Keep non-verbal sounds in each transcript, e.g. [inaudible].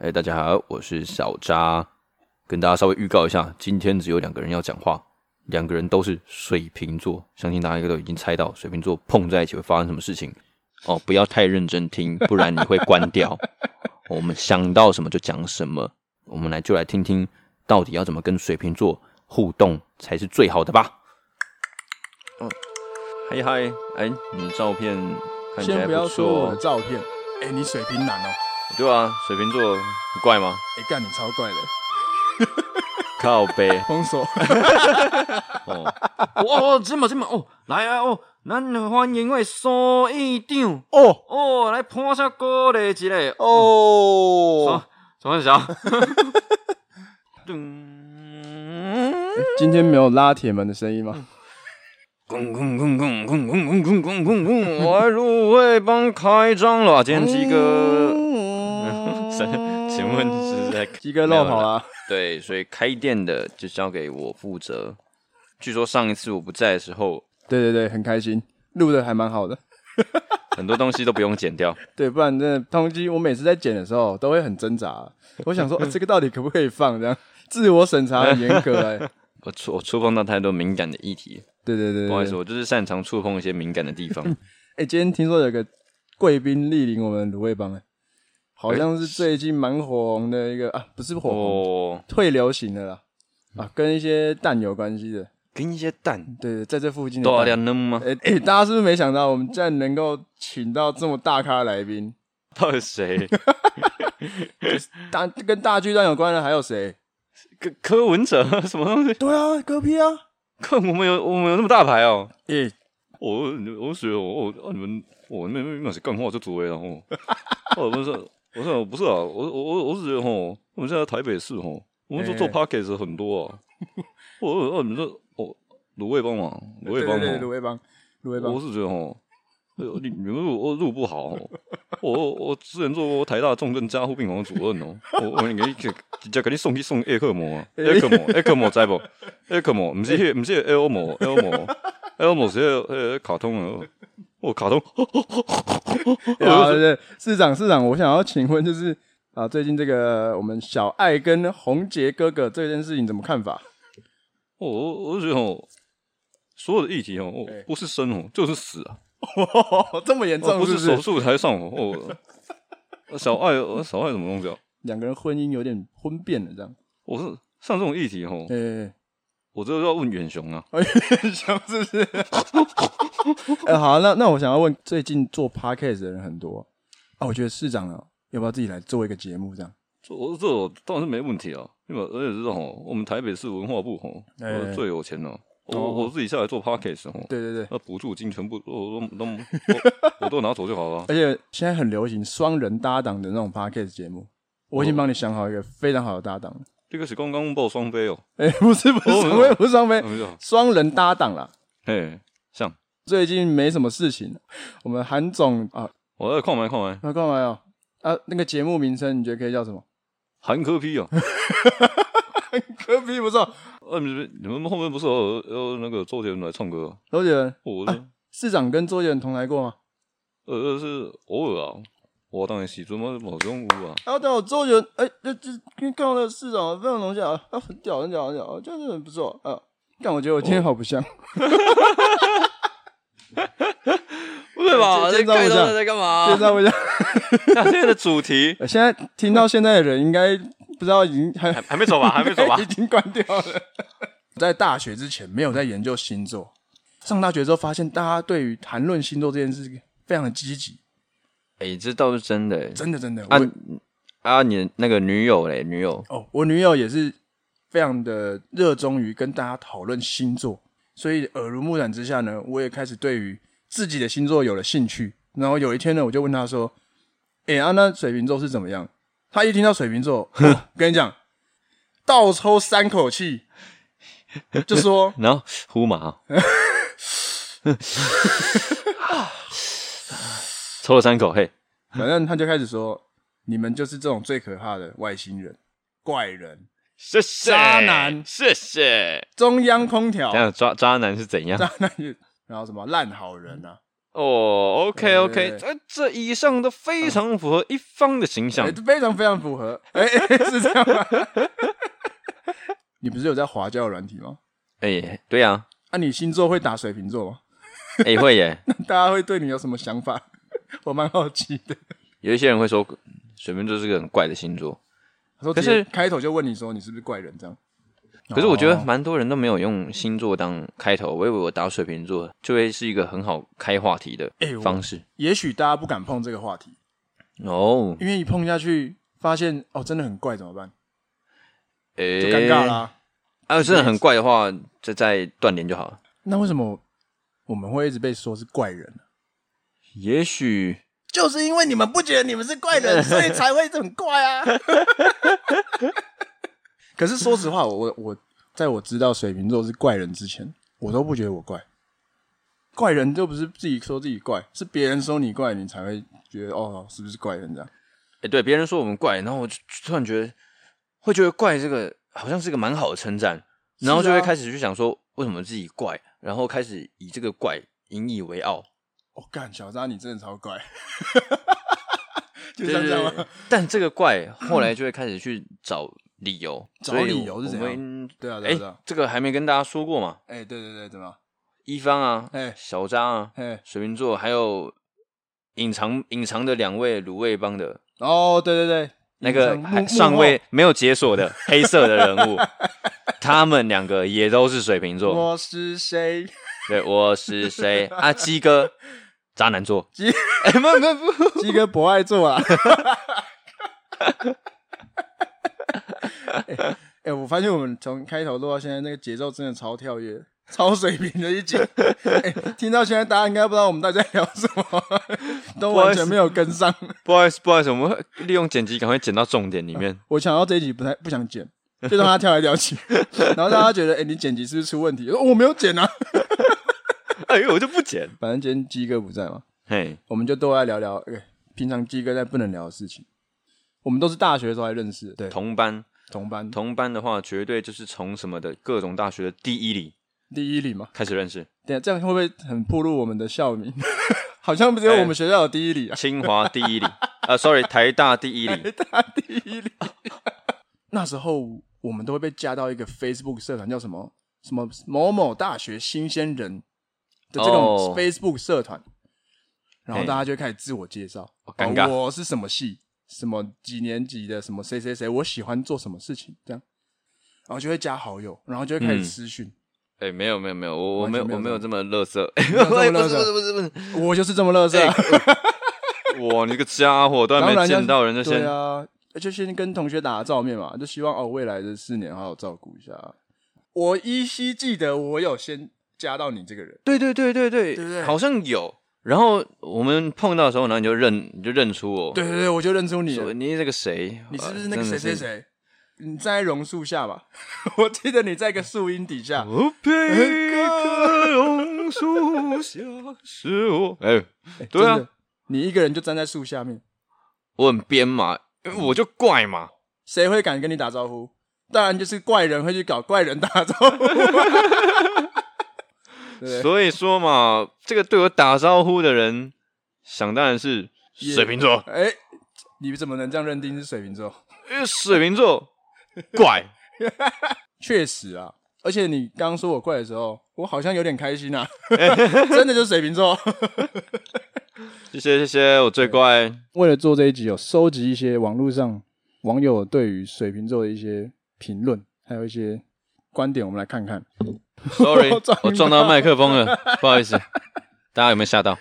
哎，大家好，我是小渣，跟大家稍微预告一下，今天只有两个人要讲话，两个人都是水瓶座，相信大家应该都已经猜到水瓶座碰在一起会发生什么事情哦。不要太认真听，不然你会关掉。[laughs] 我们想到什么就讲什么，我们来就来听听，到底要怎么跟水瓶座互动才是最好的吧。嗯，嗨嗨，哎，你照片看起来不错。先不要说我的照片，哎，你水瓶男哦。对啊，水瓶座很怪吗？哎、欸，干你超怪的，靠背 [laughs] 封锁。哦，哦，这么这么哦，来啊哦，咱欢迎位苏议长哦哦，来拍下歌嘞之类哦。什么小？[laughs] 今天没有拉铁门的声音吗？咣咣咣咣咣咣咣咣咣咣！我入会帮开张了，今天鸡哥。请问是在鸡哥漏跑了？对，所以开店的就交给我负责。据说上一次我不在的时候，对对对，很开心，录的还蛮好的，[laughs] 很多东西都不用剪掉。对，不然真的通缉我每次在剪的时候都会很挣扎。我想说，[laughs] 呃，这个到底可不可以放？这样自我审查很严格哎。[laughs] 我触我触碰到太多敏感的议题。对对对，对，不好意思，我就是擅长触碰一些敏感的地方。哎、欸，今天听说有个贵宾莅临我们卤味帮哎。好像是最近蛮火红的一个啊，不是火红，哦、退流行的啦啊，跟一些蛋有关系的，跟一些蛋，对对，在这附近的。多少两吗？哎大家是不是没想到，我们竟然能够请到这么大咖的来宾？到底谁？[laughs] 大跟大巨蛋有关的还有谁？柯柯文哲 [laughs] 什么东西？对啊，柯 P 啊，柯我们有我们有那么大牌哦、喔。诶、欸，我我觉得我我你们我那那那是干话就足了哦。我 [laughs] 不是。我说不是啊，我我我我是觉得吼，我们现在台北市吼，我们做做 podcast 很多啊。[laughs] 我我你说哦，卤味帮忙，卤味帮忙，卤味帮，卤味帮。我是觉得吼，你你们录我录不好。我我之前做过台大重症加护病房主任哦，我我给你直接给你送去送叶克膜啊，叶克膜，叶克膜在不？叶克膜不是不是 L 膜，L 膜，L 膜是那个卡通的。我、哦、卡通，[laughs] 啊对，市长市长，我想要请问，就是啊，最近这个我们小爱跟宏杰哥哥这件事情怎么看法？我我我觉得哦，所有的议题哦，不是生哦就是死啊，哦、[laughs] 这么严重是不是？不是手术台上哦，[laughs] 小爱小爱什么东西啊？两个人婚姻有点婚变了这样。我是像这种议题哦。欸我这个要问远雄啊，远雄是不是？[laughs] 哎、欸，好、啊，那那我想要问，最近做 podcast 的人很多啊，我觉得市长啊，要不要自己来做一个节目这样？做这当然是没问题啊，因为而且是吼，我们台北市文化部吼，欸、最有钱了，我我自己下来做 podcast 哦，对对对，那补助金全部我都都都 [laughs] 我都拿走就好了。而且现在很流行双人搭档的那种 podcast 节目，我已经帮你想好一个非常好的搭档了。这个是刚刚报双飞哦，[laughs] 哎，不是不是双飞，不是双飞，双人搭档啦。嘿，像最近没什么事情，我们韩总啊，我在看没看没，啊看没有啊？那个节目名称你觉得可以叫什么？韩科批哦，[laughs] 韩科批不错。啊，你们你们后面不是有有那个周杰伦来唱歌？周杰伦，我市长跟周杰伦同台过吗？呃，是偶尔啊。我当然喜欢嘛，某种物啊。啊，但，我周杰伦，哎，这这看到那个市长非常荣幸啊，很屌，很屌，很屌，就是很不错啊。但我觉得我今天好不像，[laughs] [laughs] 不会吧？在干嘛？在干嘛？现在不像。今天的主题，[laughs] 现在听到现在的人应该不知道已经还还没走吧？还没走吧？已经关掉了。在大学之前没有在研究星座，上大学之后发现大家对于谈论星座这件事非常的积极。哎、欸，这倒是真的、欸，真的真的。啊啊，你那个女友嘞？女友哦，我女友也是非常的热衷于跟大家讨论星座，所以耳濡目染之下呢，我也开始对于自己的星座有了兴趣。然后有一天呢，我就问她说：“哎、欸，啊，那水瓶座是怎么样？”她一听到水瓶座，哦、跟你讲，倒抽三口气，就说：[laughs] “然后呼麻。[laughs] ” [laughs] 抽了三口，嘿，反正他就开始说：“你们就是这种最可怕的外星人、怪人，谢谢渣男，谢谢中央空调。”这样渣渣男是怎样？渣男，然后什么烂好人啊？哦，OK OK，对这这以上都非常符合一方的形象，欸、非常非常符合。哎、[laughs] 是这样吗？你不是有在滑交友软体吗？哎、欸，对呀、啊。啊，你星座会打水瓶座吗？哎、欸，会耶。[laughs] 那大家会对你有什么想法？[laughs] 我蛮好奇的。有一些人会说，水瓶座是个很怪的星座。可是开头就问你说，你是不是怪人？这样。可是我觉得蛮多人都没有用星座当开头，我以为我打水瓶座就会是一个很好开话题的方式。欸、也许大家不敢碰这个话题哦，因为一碰下去发现哦，真的很怪，怎么办？哎、欸，就尴尬啦、啊。啊，真的很怪的话，就再断联就好了。那为什么我们会一直被说是怪人呢？也许就是因为你们不觉得你们是怪人，[laughs] 所以才会很怪啊。[laughs] 可是说实话，我我在我知道水瓶座是怪人之前，我都不觉得我怪。怪人就不是自己说自己怪，是别人说你怪，你才会觉得哦，是不是怪人这样？哎、欸，对，别人说我们怪，然后我就突然觉得会觉得怪这个好像是个蛮好的称赞，然后就会开始去想说为什么自己怪，然后开始以这个怪引以为傲。我、哦、干，小渣你真的超怪，[laughs] 就像这样吗？但这个怪 [laughs] 后来就会开始去找。理由找理由是怎样？对啊，对啊，这个还没跟大家说过嘛？哎，对对对，怎么？一方啊，哎，小张啊，哎，水瓶座，还有隐藏隐藏的两位卤味帮的哦，对对对，那个还尚未没有解锁的黑色的人物，[laughs] 他们两个也都是水瓶座。我是谁？对，我是谁？啊，鸡哥，渣男座。鸡，哎，不不不，鸡哥博爱座啊。[laughs] 哎、我发现我们从开头录到现在，那个节奏真的超跳跃、超水平的一集。[laughs] 哎、欸，听到现在，大家应该不知道我们到底在聊什么，[laughs] 都完全没有跟上。不好意思，不好意思，我们会利用剪辑赶快剪到重点里面。啊、我想到这一集不太不想剪，就让他跳来跳去，然后大家觉得，哎、欸，你剪辑是不是出问题？我没有剪啊。哎呦，我就不剪。反正今天鸡哥不在嘛，嘿，我们就都来聊聊。哎，平常鸡哥在不能聊的事情。我们都是大学的时候还认识的，对，同班。同班，同班的话，绝对就是从什么的各种大学的第一里，第一里嘛，开始认识。对，这样会不会很暴露我们的校名？[laughs] 好像不只有我们学校有第一里啊，清华第一里啊，sorry，台大第一里，台大第一里。[laughs] 那时候我们都会被加到一个 Facebook 社团，叫什么什么某某大学新鲜人的这种 Facebook 社团，然后大家就会开始自我介绍，尴尬，我是什么系。什么几年级的什么谁谁谁，我喜欢做什么事情，这样，然后就会加好友，然后就会开始私讯。哎、没有没有没有，我我没有我没有这么乐色，不是不是不是不是，我就是这么乐色。哇，你个家伙，都还没见到人就先。对啊，就先跟同学打个照面嘛，就希望哦未来的四年好好照顾一下。我依稀记得我有先加到你这个人，对对对对对，对对对，好像有。然后我们碰到的时候，然后你就认，你就认出我。对对对，我就认出你了。你是这个谁？你是不是那个谁谁谁？你站在榕树下吧？[laughs] 我记得你在一个树荫底下。我配个榕树下是我。[laughs] 哎，对啊，你一个人就站在树下面。我很编嘛，我就怪嘛。谁会敢跟你打招呼？当然就是怪人会去搞怪人打招呼。[laughs] 所以说嘛，这个对我打招呼的人，想当然是水瓶座。哎、欸，你怎么能这样认定是水瓶座？因为水瓶座 [laughs] 怪，[laughs] 确实啊。而且你刚刚说我怪的时候，我好像有点开心啊。[laughs] 真的就是水瓶座。谢谢谢谢，我最怪。为了做这一集，有收集一些网络上网友对于水瓶座的一些评论，还有一些观点，我们来看看。Sorry，我撞，到麦克风了，[laughs] 不好意思，大家有没有吓到？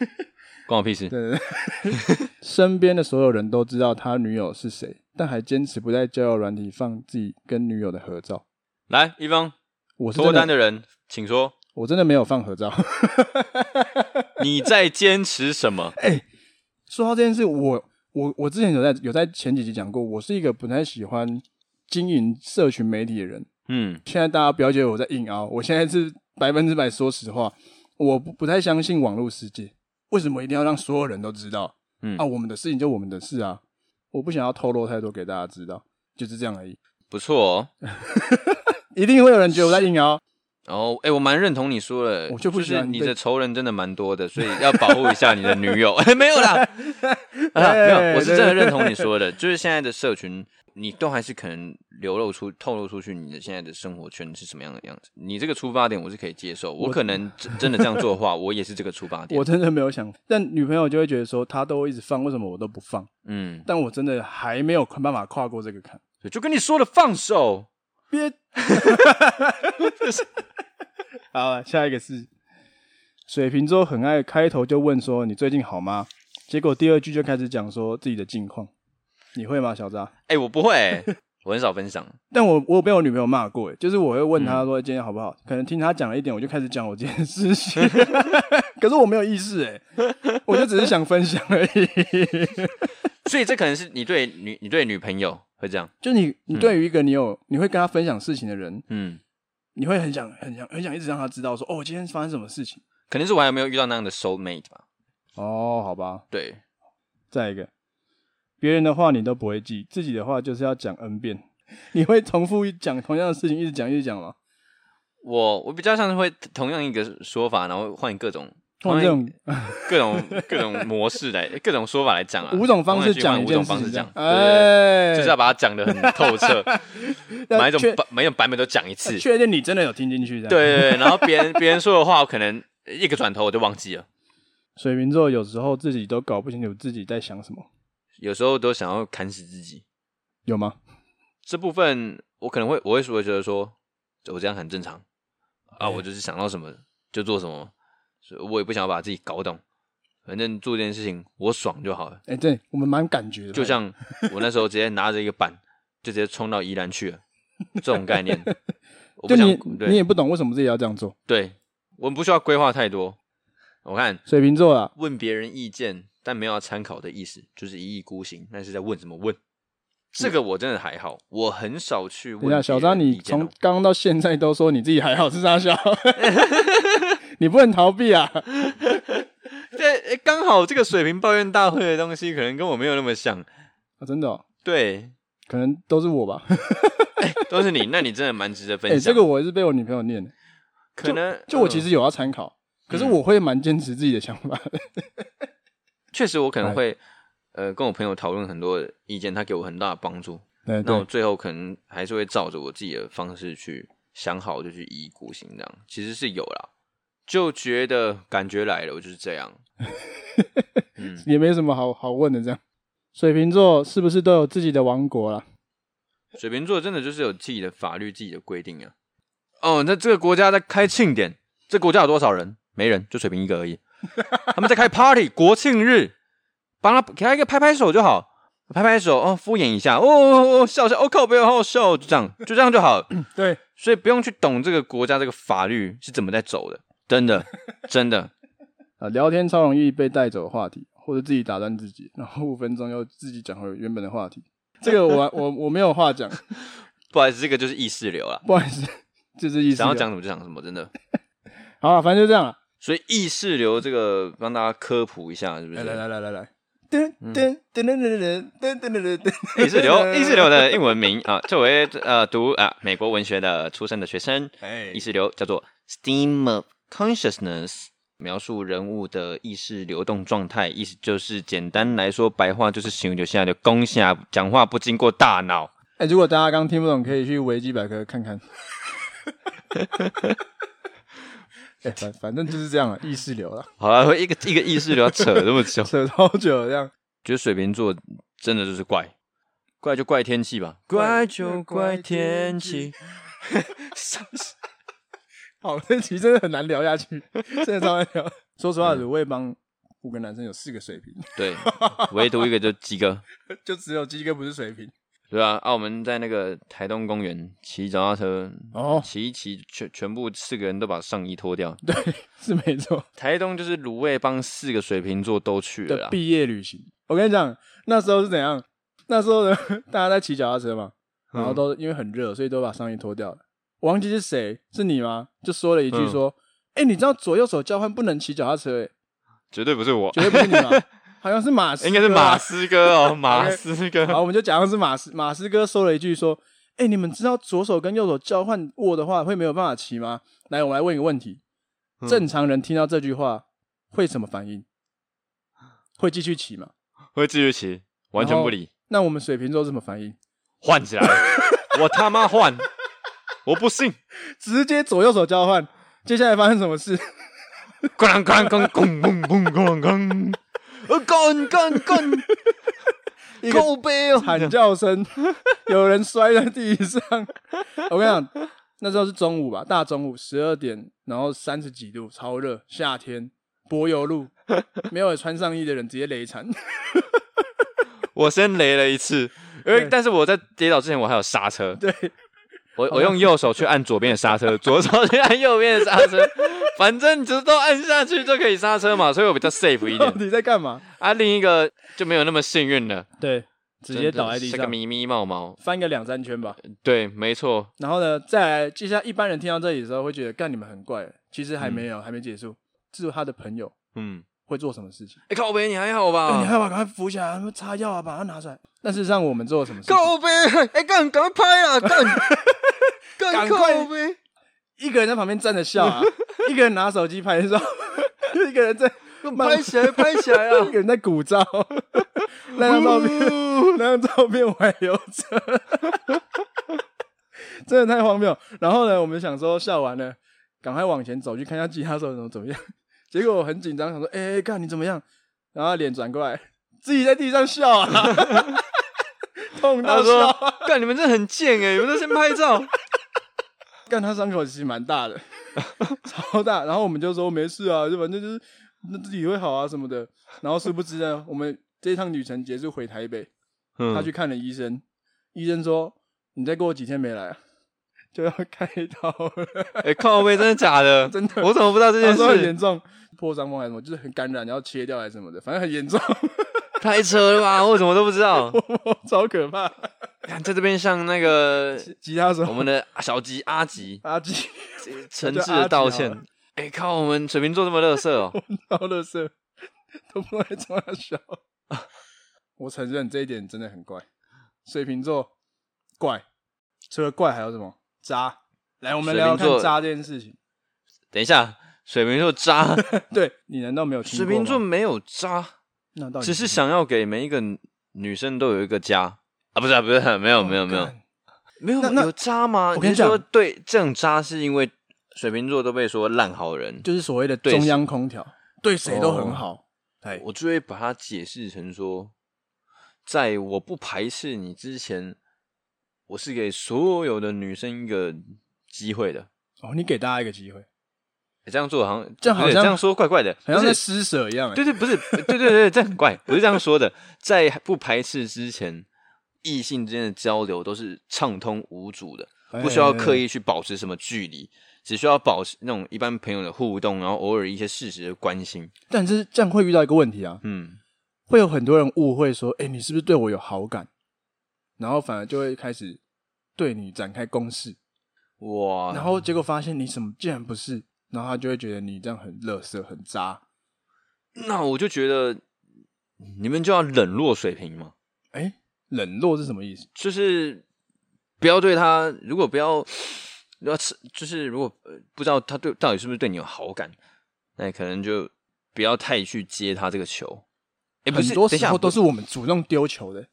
关我屁事。对对对，[laughs] 身边的所有人都知道他女友是谁，但还坚持不在交友软体放自己跟女友的合照。来，一方，我是脱单的人，请说。我真的没有放合照。你在坚持什么？[laughs] 哎、欸，说到这件事，我我我之前有在有在前几集讲过，我是一个不太喜欢经营社群媒体的人。嗯，现在大家不要觉得我在硬凹，我现在是百分之百说实话，我不不太相信网络世界。为什么一定要让所有人都知道？嗯啊，我们的事情就我们的事啊，我不想要透露太多给大家知道，就是这样而已。不错哦，[laughs] 一定会有人觉得我在硬凹。哦，哎、欸，我蛮认同你说的，我就不喜欢是你的仇人真的蛮多的，所以要保护一下你的女友。欸、[laughs] 没有啦，[laughs] 啊，没有，我是真的认同你说的，就是现在的社群，你都还是可能流露出、透露出去你的现在的生活圈是什么样的样子。你这个出发点我是可以接受，我可能真的这样做的话，[laughs] 我也是这个出发点。我真的没有想，但女朋友就会觉得说，她都一直放，为什么我都不放？嗯，但我真的还没有办法跨过这个坎。就跟你说了，放手，别。[laughs] 好，下一个是水瓶座，很爱开头就问说，你最近好吗？结果第二句就开始讲说自己的近况，你会吗，小扎？哎、欸，我不会、欸，我很少分享。[laughs] 但我我有被我女朋友骂过，就是我会问她说今天好不好？嗯、可能听她讲了一点，我就开始讲我这件事情。[laughs] 可是我没有意识，哎，我就只是想分享而已。所以这可能是你对女你对女朋友会这样，就你你对于一个你有、嗯、你会跟她分享事情的人，嗯。你会很想、很想、很想一直让她知道说，哦，今天发生什么事情？可能是我还没有遇到那样的 soul mate 吧？哦，好吧。对，再一个，别人的话你都不会记，自己的话就是要讲 n 遍。[laughs] 你会重复讲同样的事情，一直讲一直讲吗？我我比较像是会同样一个说法，然后换各种。换各种各种各种模式来，各种说法来讲啊，五种方式讲，五种方式讲，哎，就是要把它讲得很透彻，[laughs] 每一种版每一种版本都讲一次，确定你真的有听进去，这样。对对对，然后别人别人说的话，我可能一个转头我就忘记了。水瓶座有时候自己都搞不清楚自己在想什么，有时候都想要砍死自己，有吗？这部分我可能会我会说觉得说，我这样很正常啊，我就是想到什么就做什么。所以我也不想要把自己搞懂，反正做这件事情我爽就好了。哎、欸，对我们蛮感觉的，就像我那时候直接拿着一个板，就直接冲到宜兰去了，这种概念。[laughs] 我不想就你，你也不懂为什么自己要这样做。对，我们不需要规划太多。我看水瓶座啊，问别人意见，但没有要参考的意思，就是一意孤行。那是在问什么问？这个我真的还好，我很少去问。等，小张，你从刚刚到现在都说你自己还好，是啥小？[laughs] 你不能逃避啊！[laughs] 对，刚好这个水平抱怨大会的东西，可能跟我没有那么像啊，真的、哦。对，可能都是我吧、欸，都是你。那你真的蛮值得分享。哎、欸，这个我也是被我女朋友念的，可能就，就我其实有要参考，嗯、可是我会蛮坚持自己的想法的。[laughs] 确实，我可能会呃跟我朋友讨论很多意见，他给我很大的帮助。对，那我最后可能还是会照着我自己的方式去想好，就去一意孤行这样。其实是有啦。就觉得感觉来了，我就是这样，[laughs] 嗯，也没什么好好问的。这样，水瓶座是不是都有自己的王国了？水瓶座真的就是有自己的法律、自己的规定啊。哦，那这个国家在开庆典，这国家有多少人？没人，就水瓶一个而已。[laughs] 他们在开 party，国庆日，帮他给他一个拍拍手就好，拍拍手哦，敷衍一下，哦哦哦，笑笑，哦靠，不要好好笑，就这样，就这样就好。对，所以不用去懂这个国家这个法律是怎么在走的。真的，真的 [laughs] 啊！聊天超容易被带走话题，或者自己打断自己，然后五分钟又自己讲回原本的话题。这个我我我没有话讲，[laughs] 不好意思，这个就是意识流了。不好意思，就是意识流。想要讲什么就讲什么，真的。好了，反正就这样了。所以意识流这个帮大家科普一下，是不是？来来来来来，噔噔噔噔噔噔噔噔噔。意识流，意识流的英文名 [laughs] 啊，作为呃读啊美国文学的出身的学生，意识流叫做 Stream of Consciousness 描述人物的意识流动状态，意思就是简单来说，白话就是形容就现在的攻下讲话不经过大脑。哎、欸，如果大家刚听不懂，可以去维基百科看看。[laughs] 反反正就是这样了，意识流了。好了，一个一个意识流要扯这么久，扯好久这样。觉得水瓶座真的就是怪，怪就怪天气吧，怪就怪天气。[laughs] 好，这题真的很难聊下去，真的超难聊。说实话，鲁味帮五个男生有四个水平，对，唯独一个就鸡哥，[laughs] 就只有鸡哥不是水瓶，对啊。啊，我们在那个台东公园骑脚踏车，哦，骑一骑，全全部四个人都把上衣脱掉，对，是没错。台东就是卤味帮四个水瓶座都去了毕业旅行。我跟你讲，那时候是怎样？那时候呢，[laughs] 大家在骑脚踏车嘛，然后都因为很热，所以都把上衣脱掉了。我忘记是谁，是你吗？就说了一句说：“哎、嗯欸，你知道左右手交换不能骑脚踏车？”哎，绝对不是我，绝对不是你吗？[laughs] 好像是马斯应该是马斯哥哦 [laughs] 马斯哥。好我们就假装是马斯马斯哥说了一句说哎你们知道左手跟右手交换握的话会没有办法骑吗？来我们来问一个问题。正常人听到这句话会什么反应？会继续骑吗？会继续骑完全不理。那我们水瓶座怎么反应？换起来。[laughs] 我他妈换。我不信。直接左右手交换。接下来发生什么事？[laughs] 呃，干干干！一个 [laughs] 惨叫声，有人摔在地上。我跟你讲，那时候是中午吧，大中午十二点，然后三十几度，超热，夏天，柏油路，没有穿上衣的人直接雷惨。我先雷了一次，因为但是我在跌倒之前我还有刹车。对，我我用右手去按左边的刹车，[laughs] 左手去按右边的刹车。反正你只都按下去就可以刹车嘛，所以我比较 safe 一点。[laughs] 你在干嘛？啊，另一个就没有那么幸运了。对，直接倒在地上，是个咪咪毛毛，翻个两三圈吧。对，没错。然后呢，再来，接下来一般人听到这里的时候会觉得，干你们很怪。其实还没有，嗯、还没结束。这是他的朋友，嗯，会做什么事情？哎、欸，靠北，你还好吧？欸、你还好，赶快扶起来，擦药啊，把它拿出来。但事实上，我们做了什么事？靠北，哎、欸，干，赶快拍啊，干，[laughs] 赶快。一个人在旁边站着笑啊，[laughs] 一个人拿手机拍照，[laughs] 一个人在拍起来，拍起来啊，[laughs] 一个人在鼓噪。那张照片，那张照片我还留着，真的太荒谬。然后呢，我们想说笑完了，赶快往前走去看一下吉他手怎么怎么样。结果我很紧张，想说，哎、欸，看你怎么样？然后脸转过来，自己在地上笑啊，痛到笑。干，你们这很贱哎，你们都先拍照。[laughs] 干他伤口其实蛮大的，超大。然后我们就说没事啊，就反正就是那自己会好啊什么的。然后殊不知呢，我们这一趟旅程结束回台北，嗯、他去看了医生，医生说你再过几天没来，就要开刀了。哎、欸，靠背，真的假的？[laughs] 真的，我怎么不知道这件事？很严重，破伤风还是什么，就是很感染，然后切掉还是什么的，反正很严重。太扯了吧！我怎么都不知道，[laughs] 超可怕。看在这边像那个吉他手，我们的小吉阿吉阿吉，诚挚的道歉。哎、欸，靠，我们水瓶座这么乐色哦，超乐色，都不会这么笑。[laughs] 我承认这一点真的很怪，水瓶座怪。除了怪还有什么？渣。来，我们聊聊看渣这件事情。等一下，水瓶座渣？[laughs] 对，你难道没有？水瓶座没有渣，那到底只是想要给每一个女生都有一个家。啊，不是啊，不是，[laughs] 没有，没有，没有，没有，有渣吗？我跟你说，对，这种渣是因为水瓶座都被说烂好人，就是所谓的中央空调，对谁都很好。哎，我就会把它解释成说，在我不排斥你之前，我是给所有的女生一个机会的。哦，你给大家一个机会，这样做好像这样好像这样说怪怪的，好像在施舍一样。对对，不是，对对对，这很怪，不是这样说的，在不排斥之前。异性之间的交流都是畅通无阻的，不需要刻意去保持什么距离，只需要保持那种一般朋友的互动，然后偶尔一些事实的关心。但是这样会遇到一个问题啊，嗯，会有很多人误会说，哎、欸，你是不是对我有好感？然后反而就会开始对你展开攻势，哇！然后结果发现你什么竟然不是，然后他就会觉得你这样很垃圾、很渣。那我就觉得你们就要冷落水瓶嘛，哎、欸。冷落是什么意思？就是不要对他，如果不要要吃，就是如果不知道他对到底是不是对你有好感，那可能就不要太去接他这个球。哎、欸，不是，很多时候都是我们主动丢球的。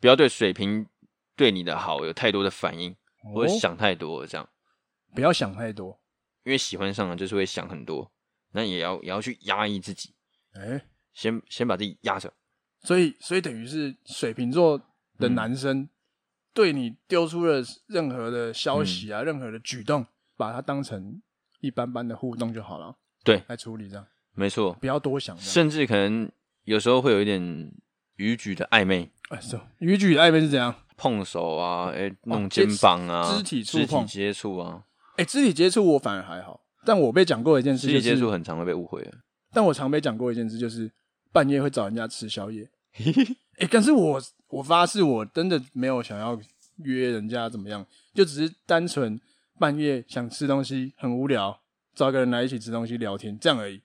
不要对水瓶对你的好有太多的反应，哦、或者想太多，这样不要想太多，因为喜欢上了就是会想很多，那也要也要去压抑自己。哎、欸，先先把自己压着。所以，所以等于是水瓶座。的男生对你丢出了任何的消息啊，嗯、任何的举动，把它当成一般般的互动就好了。对，来处理这样，没错，不要多想。甚至可能有时候会有一点逾矩的暧昧。哎，是逾矩的暧昧是怎样？碰手啊，哎、欸，弄肩膀啊，肢体触碰、肢体接触啊。哎、欸，肢体接触我反而还好，但我被讲过一件事、就是，肢体接触很常会被误会。但我常被讲过一件事，就是半夜会找人家吃宵夜。[laughs] 哎、欸，可是我。我发誓，我真的没有想要约人家怎么样，就只是单纯半夜想吃东西，很无聊，找个人来一起吃东西聊天，这样而已。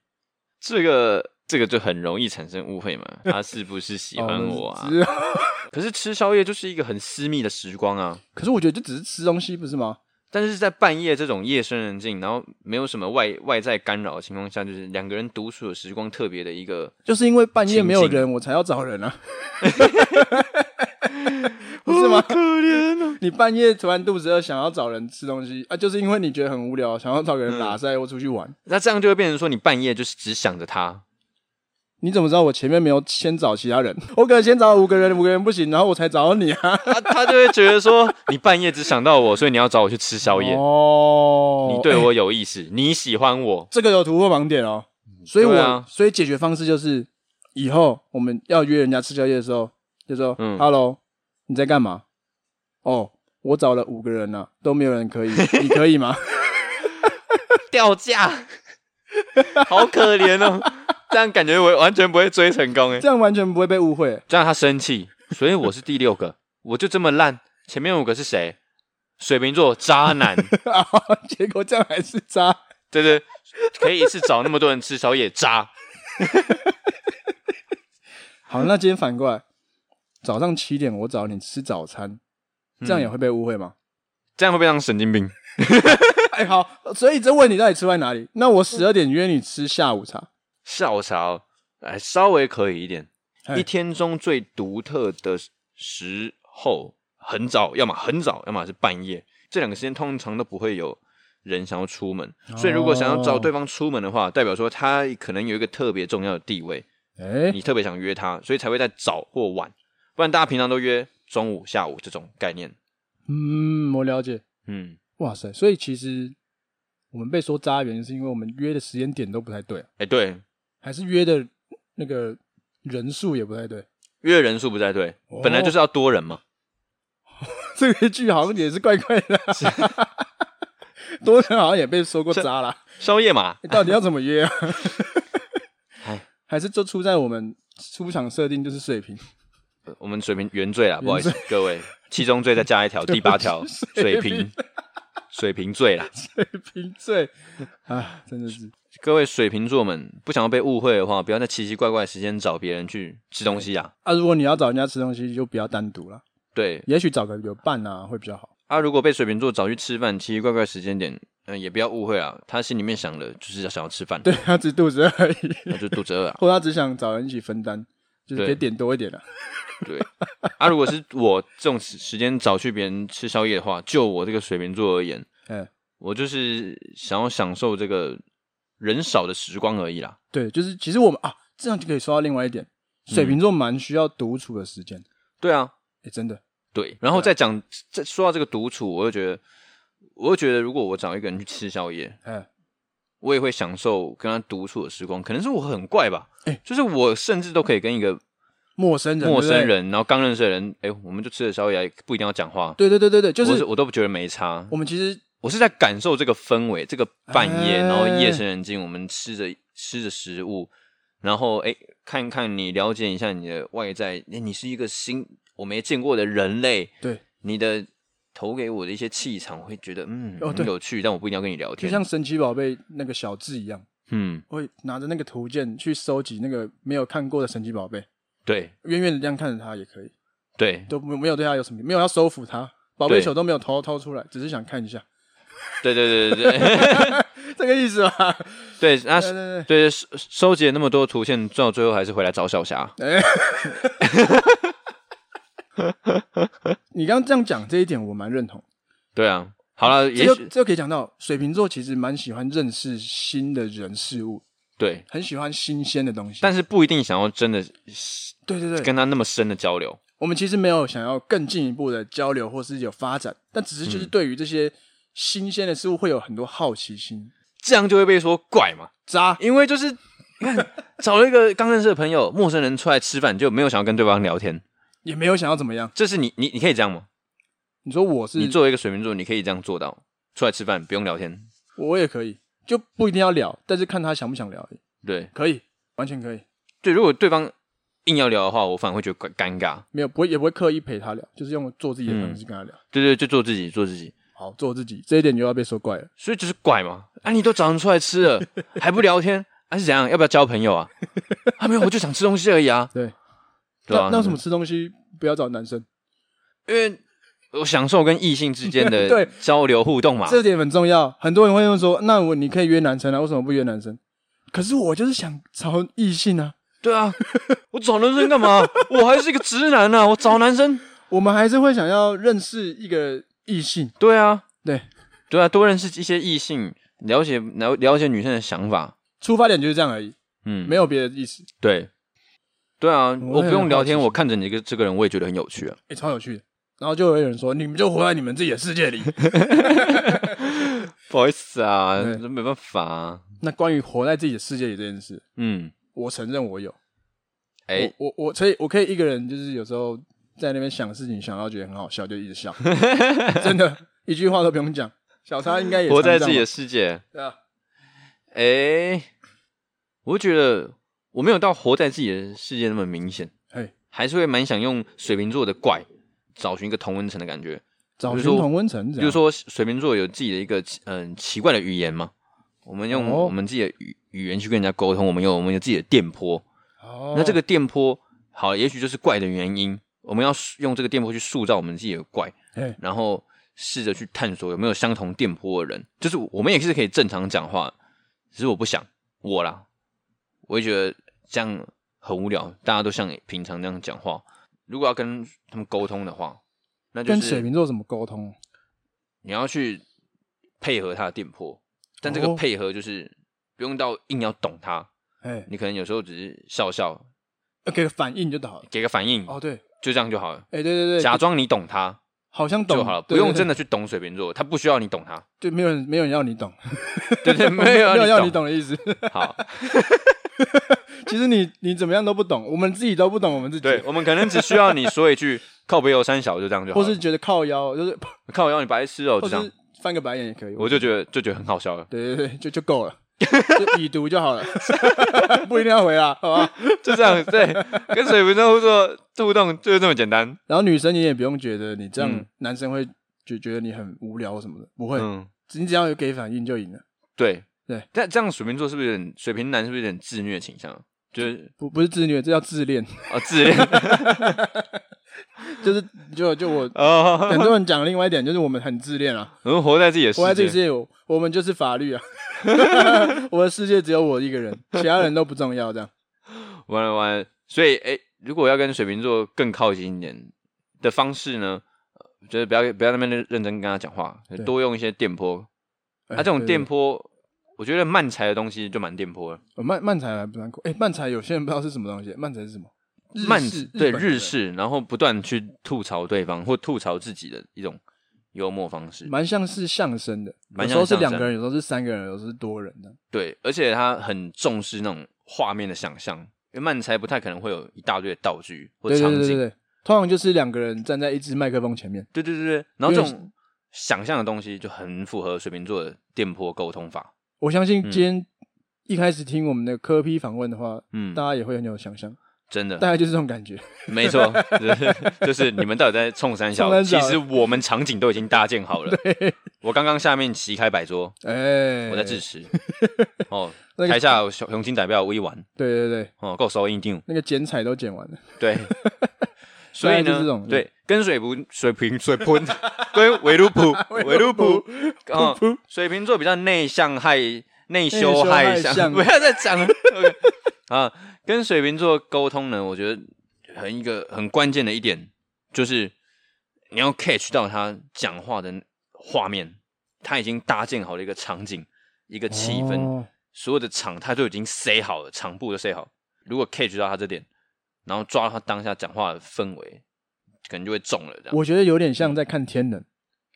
这个这个就很容易产生误会嘛？他是不是喜欢我啊？[laughs] 可是吃宵夜就是一个很私密的时光啊。可是我觉得就只是吃东西，不是吗？但是在半夜这种夜深人静，然后没有什么外外在干扰的情况下，就是两个人独处的时光特别的一个。就是因为半夜没有人，我才要找人啊。[laughs] 不是吗？可怜啊！你半夜突然肚子饿，想要找人吃东西啊，就是因为你觉得很无聊，想要找个人打赛或出去玩。那这样就会变成说，你半夜就是只想着他。你怎么知道我前面没有先找其他人？[laughs] 我可能先找五个人，五个人不行，然后我才找你啊。他他就会觉得说，你半夜只想到我，所以你要找我去吃宵夜。哦，你对我有意思，欸、你喜欢我，这个有突破盲点哦。所以我，所以解决方式就是，以后我们要约人家吃宵夜的时候，就说，嗯，Hello，你在干嘛？哦，我找了五个人了，都没有人可以，[laughs] 你可以吗？[laughs] 掉价，好可怜哦。这样感觉我完全不会追成功诶，这样完全不会被误会。这样他生气，所以我是第六个，我就这么烂。前面五个是谁？水瓶座渣男，[laughs] 结果这样还是渣。对对，可以一次找那么多人吃宵夜，渣。[laughs] 好，那今天反过来，早上七点我找你吃早餐，这样也会被误会吗？这样会被当神经病。[laughs] 哎，好，所以这问题到底吃在哪里？那我十二点约你吃下午茶。下午茶，哎，稍微可以一点。一天中最独特的时候，很早，要么很早，要么是半夜。这两个时间通常都不会有人想要出门，所以如果想要找对方出门的话，代表说他可能有一个特别重要的地位。哎，你特别想约他，所以才会在早或晚，不然大家平常都约中午、下午这种概念。嗯，我了解。嗯，哇塞，所以其实我们被说渣的原因是因为我们约的时间点都不太对。哎，对。还是约的那个人数也不太对，约的人数不太对，哦、本来就是要多人嘛。[laughs] 这个剧好像也是怪怪的，[laughs] 多人好像也被说过渣啦。宵夜嘛，你到底要怎么约啊？[laughs] 还是就出在我们出场设定就是水平，我们水平原罪啦，不好意思各位，七宗罪再加一条，第八条水瓶，水瓶罪啦，[laughs] 水瓶罪啊，真的是。各位水瓶座们，不想要被误会的话，不要在奇奇怪怪的时间找别人去吃东西啊！啊，如果你要找人家吃东西，就不要单独了。对，也许找个有伴啊，会比较好。啊，如果被水瓶座找去吃饭，奇奇怪怪的时间点，嗯，也不要误会啊。他心里面想的就是要想要吃饭，对，他只是肚子饿而已，他就肚子饿啊，[laughs] 或者他只想找人一起分担，就是可以点多一点的。对，啊，如果是我这种时间找去别人吃宵夜的话，就我这个水瓶座而言，嗯，我就是想要享受这个。人少的时光而已啦。对，就是其实我们啊，这样就可以说到另外一点，水瓶座蛮需要独处的时间。嗯。对啊，哎，真的。对，然后再讲，再说到这个独处，我就觉得，我就觉得，如果我找一个人去吃宵夜，哎，我也会享受跟他独处的时光。可能是我很怪吧，哎，就是我甚至都可以跟一个陌生人、陌生人，然后刚认识的人，哎，我们就吃了宵夜，不一定要讲话。对对对对对，就是我都不觉得没差。我们其实。我是在感受这个氛围，这个半夜，然后夜深人静，我们吃着吃着食物，然后哎，看看你，了解一下你的外在，哎，你是一个新我没见过的人类，对，你的投给我的一些气场，我会觉得嗯很有趣，但我不一定要跟你聊天，就像。神奇宝贝那个小智一样，嗯，会拿着那个图鉴去收集那个没有看过的神奇宝贝，对，远远的这样看着他也可以，对，都没有对他有什么，没有要收服他，宝贝球都没有掏掏出来，只是想看一下。对对对对对，[laughs] 这个意思吧？对，那对，收收集了那么多图片，最后最后还是回来找小霞。[laughs] 你刚刚这样讲这一点，我蛮认同。对啊，好了，也许这可以讲到水瓶座其实蛮喜欢认识新的人事物，对，很喜欢新鲜的东西，但是不一定想要真的，对对对，跟他那么深的交流。我们其实没有想要更进一步的交流，或是有发展，但只是就是对于这些。嗯新鲜的事物会有很多好奇心，这样就会被说怪嘛，渣。因为就是你看，[laughs] 找了一个刚认识的朋友，陌生人出来吃饭，就没有想要跟对方聊天，也没有想要怎么样。这是你你你可以这样吗？你说我是你作为一个水瓶座，你可以这样做到，出来吃饭不用聊天，我也可以，就不一定要聊，但是看他想不想聊而已。对，可以，完全可以。对，如果对方硬要聊的话，我反而会觉得尴尬。没有，不会，也不会刻意陪他聊，就是用做自己的方式跟他聊。嗯、对对，就做自己，做自己。好，做自己这一点就要被说怪了，所以就是怪嘛。啊，你都早上出来吃了，[laughs] 还不聊天，还、啊、是怎样？要不要交朋友啊？啊，没有，我就想吃东西而已啊。[laughs] 对，对啊。那为什么吃东西不要找男生，因为我享受跟异性之间的 [laughs] 对交流互动嘛，这点很重要。很多人会问说，那我你可以约男生啊，为什么不约男生？可是我就是想找异性啊。对啊，我找男生干嘛？我还是一个直男啊，我找男生，我们还是会想要认识一个异性。对啊，对，对啊，多认识一些异性，了解了了解女生的想法，出发点就是这样而已。嗯，没有别的意思。对，对啊，我，我不用聊天，我看着你这个这个人，我也觉得很有趣啊，哎、欸，超有趣的。然后就有人说，你们就活在你们自己的世界里。[laughs] 不好意思啊，这没办法啊。那关于活在自己的世界里这件事，嗯。我承认我有，哎、欸，我我所以我可以一个人，就是有时候在那边想事情，想到觉得很好笑，就一直笑，[laughs] 真的，一句话都不用讲。小叉应该也活在自己的世界，对啊。哎、欸，我觉得我没有到活在自己的世界那么明显，哎，还是会蛮想用水瓶座的怪找寻一个同温层的感觉，找寻同温层，比如说水瓶座有自己的一个嗯奇怪的语言嘛，我们用我们自己的语。语言去跟人家沟通，我们有我们有自己的电波。哦，那这个电波好，也许就是怪的原因。我们要用这个电波去塑造我们自己的怪，然后试着去探索有没有相同电波的人。就是我们也是可以正常讲话，只是我不想我啦，我会觉得这样很无聊。大家都像平常那样讲话，如果要跟他们沟通的话，那就是跟水瓶座怎么沟通？你要去配合他的电波，但这个配合就是。不用到硬要懂他，哎，你可能有时候只是笑笑，给个反应就好了，给个反应哦，对，就这样就好了，哎，对对对，假装你懂他，好像懂。就好了，不用真的去懂水瓶座，他不需要你懂他，对，没有人没有人要你懂，[laughs] 对对，[laughs] 没有没有要你懂的意思，好，[laughs] 其实你你怎么样都不懂，我们自己都不懂我们自己，对，我们可能只需要你说一句靠北有三小，就这样就好，或是觉得靠腰就是靠腰你白痴哦，这样。翻个白眼也可以，我就觉得就觉得很好笑了，对对对，就就够了。就已读就好了，[laughs] 不一定要回啊，好吧？就这样，对，跟水瓶座互动互动就是这么简单。然后女生你也不用觉得你这样，男生会觉觉得你很无聊什么的，不会，嗯，你只要有给反应就赢了。对对，但这样水瓶座是不是有点水瓶男是不是有点自虐倾向？就是不不是自虐，这叫自恋啊，自恋。[laughs] [laughs] 就是就就我，oh, 很多人讲另外一点，就是我们很自恋啊，我们活在自己的世界，活在自己世界，我们就是法律啊，[laughs] 我的世界只有我一个人，其他人都不重要，这样。完了完了，所以哎、欸，如果要跟水瓶座更靠近一点的方式呢，就是不要不要那么认真跟他讲话，多用一些电波。啊，这种电波，我觉得慢才的东西就蛮电波了。慢慢才还不难过，哎，慢才有些人不知道是什么东西，慢才是什么？慢对日式，然后不断去吐槽对方或吐槽自己的一种幽默方式，蛮像是相声的。有时候是两个人，有时候是三个人，有时候是多人的。对，而且他很重视那种画面的想象，因为漫才不太可能会有一大堆的道具或场景，对对对对对，通常就是两个人站在一支麦克风前面。对对对对，然后这种想象的东西就很符合水瓶座的电波沟通法。我相信今天一开始听我们的科批访问的话，嗯，大家也会很有想象。真的，大概就是这种感觉。没错，就是就是你们到底在冲三小？其实我们场景都已经搭建好了。[laughs] 我刚刚下面席开摆桌，哎，我在致辞。[laughs] 哦，台下有雄心代表微玩。对对对，哦，够收音定。那个剪彩都剪完了。对，[laughs] 所以呢，对跟水不水瓶水喷跟维鲁普维鲁普嗯，水瓶座比较内向害内羞害相，不要再讲了啊。跟水瓶座沟通呢，我觉得很一个很关键的一点就是你要 catch 到他讲话的画面，他已经搭建好了一个场景，一个气氛，哦、所有的场他都已经塞好了，场布都塞好。如果 catch 到他这点，然后抓到他当下讲话的氛围，可能就会中了。这样，我觉得有点像在看天能，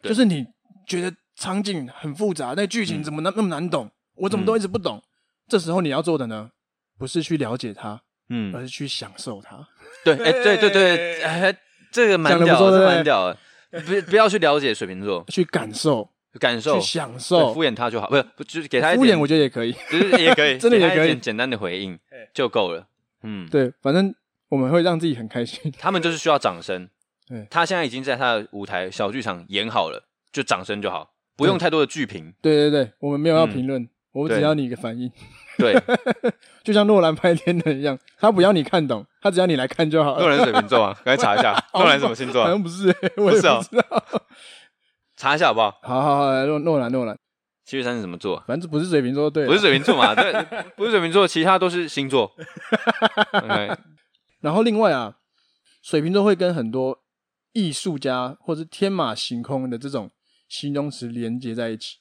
对就是你觉得场景很复杂，那剧情怎么那那么难懂？嗯、我怎么都一直不懂？嗯、这时候你要做的呢？不是去了解他，嗯，而是去享受他。对，哎，对对对，[laughs] 哎，这个蛮屌的，蛮屌的。不，不要去了解水瓶座，去感受，感受，去享受，敷衍他就好。不是，就是给他敷衍，我觉得也可以，就是也可以，[laughs] 真的也可以，简单的回应就够了。嗯，对，反正我们会让自己很开心。[laughs] 他们就是需要掌声。对，他现在已经在他的舞台小剧场演好了，就掌声就好，不用太多的剧评。对对对，我们没有要评论。我只要你一个反应。对，[laughs] 就像诺兰拍天能一样，他不要你看懂，他只要你来看就好了。诺兰是水瓶座啊，赶快查一下，[laughs] 诺兰什么星座？好像不是、欸，我也不知道。[laughs] 查一下好不好？好好好，诺诺兰诺兰，七月三是什么座？反正不是水瓶座，对，不是水瓶座嘛？对，不是水瓶座，其他都是星座。okay. 然后另外啊，水瓶座会跟很多艺术家或是天马行空的这种形容词连接在一起，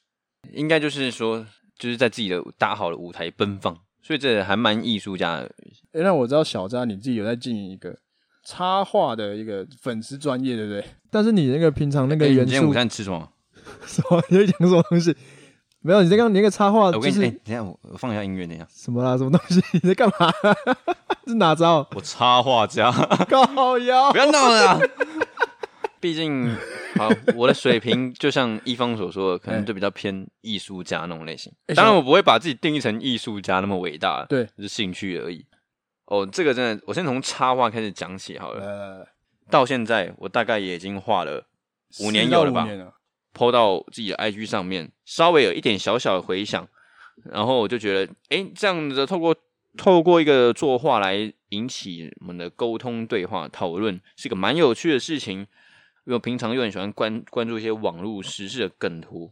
应该就是说。就是在自己的搭好的舞台奔放，所以这还蛮艺术家的。哎、欸，那我知道小扎你自己有在经营一个插画的一个粉丝专业，对不对？但是你那个平常那个元素，欸、你今天午餐吃什么？[laughs] 什么？你在讲什么东西？没有，你在刚你那个插画、就是，我跟你、欸、等一下我放一下音乐，等一下。什么啦？什么东西？[laughs] 你在干嘛？[laughs] 是哪招？我插画家，高腰，不要闹了啊！毕竟。[laughs] 好，我的水平就像一方所说的，可能就比较偏艺术家那种类型。当然，我不会把自己定义成艺术家那么伟大，对，是兴趣而已。哦，这个真的，我先从插画开始讲起好了。到现在，我大概也已经画了五年有了吧，po 到自己的 IG 上面，稍微有一点小小的回响。然后我就觉得，哎，这样子透过透过一个作画来引起我们的沟通、对话、讨论，是一个蛮有趣的事情。因为我平常又很喜欢关关注一些网络时事的梗图，